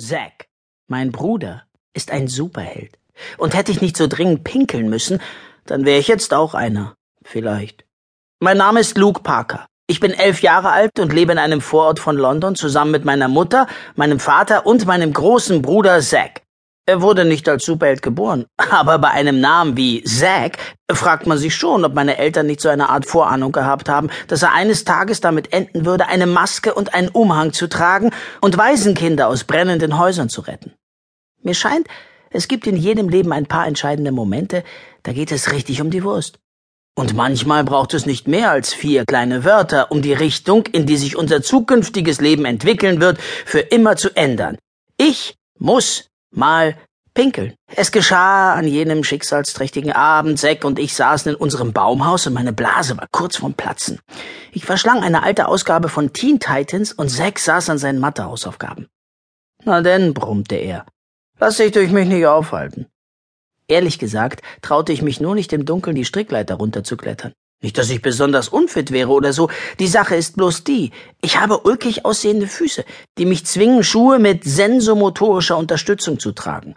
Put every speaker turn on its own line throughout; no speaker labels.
Zack, mein Bruder, ist ein Superheld. Und hätte ich nicht so dringend pinkeln müssen, dann wäre ich jetzt auch einer. Vielleicht. Mein Name ist Luke Parker. Ich bin elf Jahre alt und lebe in einem Vorort von London zusammen mit meiner Mutter, meinem Vater und meinem großen Bruder Zack. Er wurde nicht als Superheld geboren, aber bei einem Namen wie Zack fragt man sich schon, ob meine Eltern nicht so eine Art Vorahnung gehabt haben, dass er eines Tages damit enden würde, eine Maske und einen Umhang zu tragen und Waisenkinder aus brennenden Häusern zu retten. Mir scheint, es gibt in jedem Leben ein paar entscheidende Momente, da geht es richtig um die Wurst. Und manchmal braucht es nicht mehr als vier kleine Wörter, um die Richtung, in die sich unser zukünftiges Leben entwickeln wird, für immer zu ändern. Ich muss mal pinkeln. Es geschah an jenem schicksalsträchtigen Abend. Zack und ich saßen in unserem Baumhaus und meine Blase war kurz vorm Platzen. Ich verschlang eine alte Ausgabe von Teen Titans und Zack saß an seinen Mathehausaufgaben. Na denn, brummte er, lass dich durch mich nicht aufhalten. Ehrlich gesagt traute ich mich nur nicht im Dunkeln die Strickleiter runterzuklettern. Nicht, dass ich besonders unfit wäre oder so. Die Sache ist bloß die. Ich habe ulkig aussehende Füße, die mich zwingen, Schuhe mit sensomotorischer Unterstützung zu tragen.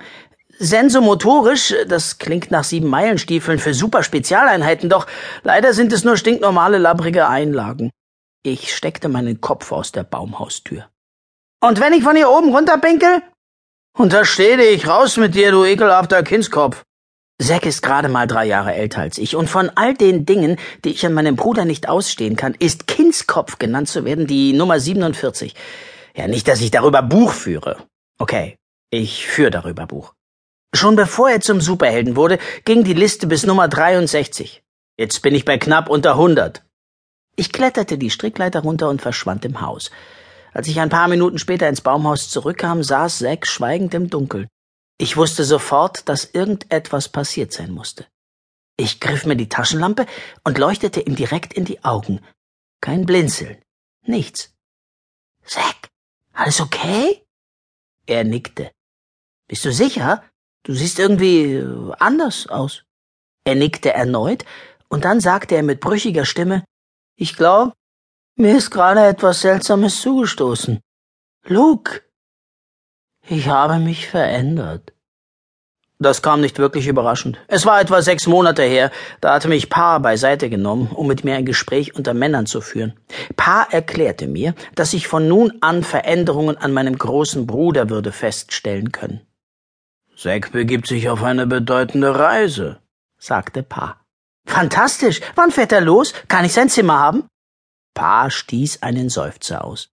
Sensomotorisch, das klingt nach sieben Meilenstiefeln für super Spezialeinheiten, doch leider sind es nur stinknormale labbrige Einlagen. Ich steckte meinen Kopf aus der Baumhaustür. Und wenn ich von hier oben runterpinkel? Untersteh dich, raus mit dir, du ekelhafter Kindskopf. Zack ist gerade mal drei Jahre älter als ich, und von all den Dingen, die ich an meinem Bruder nicht ausstehen kann, ist Kindskopf genannt zu werden die Nummer 47. Ja, nicht, dass ich darüber Buch führe. Okay, ich führe darüber Buch. Schon bevor er zum Superhelden wurde, ging die Liste bis Nummer 63. Jetzt bin ich bei knapp unter 100. Ich kletterte die Strickleiter runter und verschwand im Haus. Als ich ein paar Minuten später ins Baumhaus zurückkam, saß Zack schweigend im Dunkeln. Ich wusste sofort, dass irgendetwas passiert sein musste. Ich griff mir die Taschenlampe und leuchtete ihm direkt in die Augen. Kein Blinzeln. Nichts. Zack, alles okay? Er nickte. Bist du sicher? Du siehst irgendwie äh, anders aus. Er nickte erneut, und dann sagte er mit brüchiger Stimme Ich glaub, mir ist gerade etwas Seltsames zugestoßen. Luke, ich habe mich verändert. Das kam nicht wirklich überraschend. Es war etwa sechs Monate her, da hatte mich Pa beiseite genommen, um mit mir ein Gespräch unter Männern zu führen. Pa erklärte mir, dass ich von nun an Veränderungen an meinem großen Bruder würde feststellen können. Zack begibt sich auf eine bedeutende Reise, sagte Pa. Fantastisch. Wann fährt er los? Kann ich sein Zimmer haben? Pa stieß einen Seufzer aus.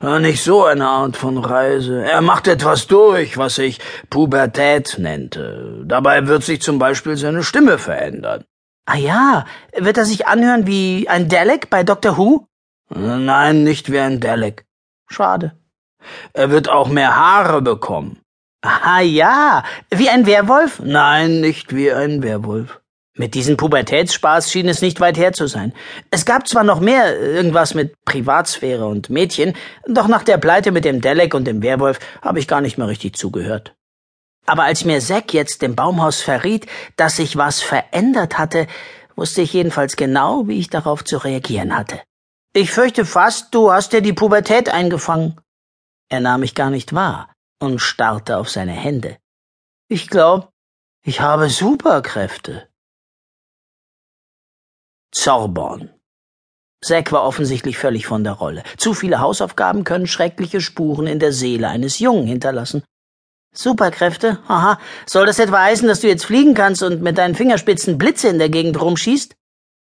Nicht so eine Art von Reise. Er macht etwas durch, was sich Pubertät nennte. Dabei wird sich zum Beispiel seine Stimme verändern. Ah ja, wird er sich anhören wie ein Dalek bei Doctor Who? Nein, nicht wie ein Dalek. Schade. Er wird auch mehr Haare bekommen. Ah ja, wie ein Werwolf? Nein, nicht wie ein Werwolf. Mit diesem Pubertätsspaß schien es nicht weit her zu sein. Es gab zwar noch mehr irgendwas mit Privatsphäre und Mädchen, doch nach der Pleite mit dem Delek und dem Werwolf habe ich gar nicht mehr richtig zugehört. Aber als mir Zack jetzt im Baumhaus verriet, dass sich was verändert hatte, wusste ich jedenfalls genau, wie ich darauf zu reagieren hatte. Ich fürchte fast, du hast dir die Pubertät eingefangen. Er nahm mich gar nicht wahr und starrte auf seine Hände. Ich glaub, ich habe Superkräfte. Zorborn. Zack war offensichtlich völlig von der Rolle. Zu viele Hausaufgaben können schreckliche Spuren in der Seele eines Jungen hinterlassen. Superkräfte? Aha. Soll das etwa heißen, dass du jetzt fliegen kannst und mit deinen Fingerspitzen Blitze in der Gegend rumschießt?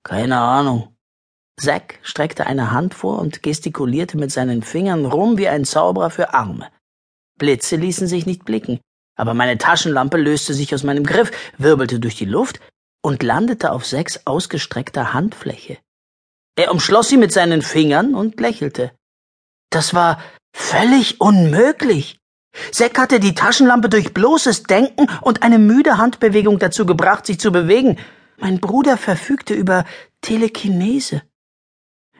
Keine Ahnung. Zack streckte eine Hand vor und gestikulierte mit seinen Fingern rum wie ein Zauberer für Arme. Blitze ließen sich nicht blicken, aber meine Taschenlampe löste sich aus meinem Griff, wirbelte durch die Luft und landete auf sechs ausgestreckter Handfläche. Er umschloss sie mit seinen Fingern und lächelte. Das war völlig unmöglich. Zack hatte die Taschenlampe durch bloßes Denken und eine müde Handbewegung dazu gebracht, sich zu bewegen. Mein Bruder verfügte über Telekinese.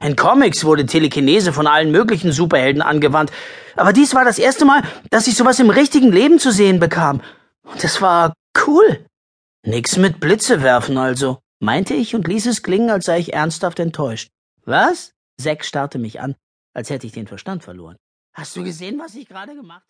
In Comics wurde Telekinese von allen möglichen Superhelden angewandt, aber dies war das erste Mal, dass ich sowas im richtigen Leben zu sehen bekam. Und es war cool. Nix mit Blitze werfen also, meinte ich und ließ es klingen, als sei ich ernsthaft enttäuscht. Was? Zack starrte mich an, als hätte ich den Verstand verloren. Hast du gesehen, was ich gerade gemacht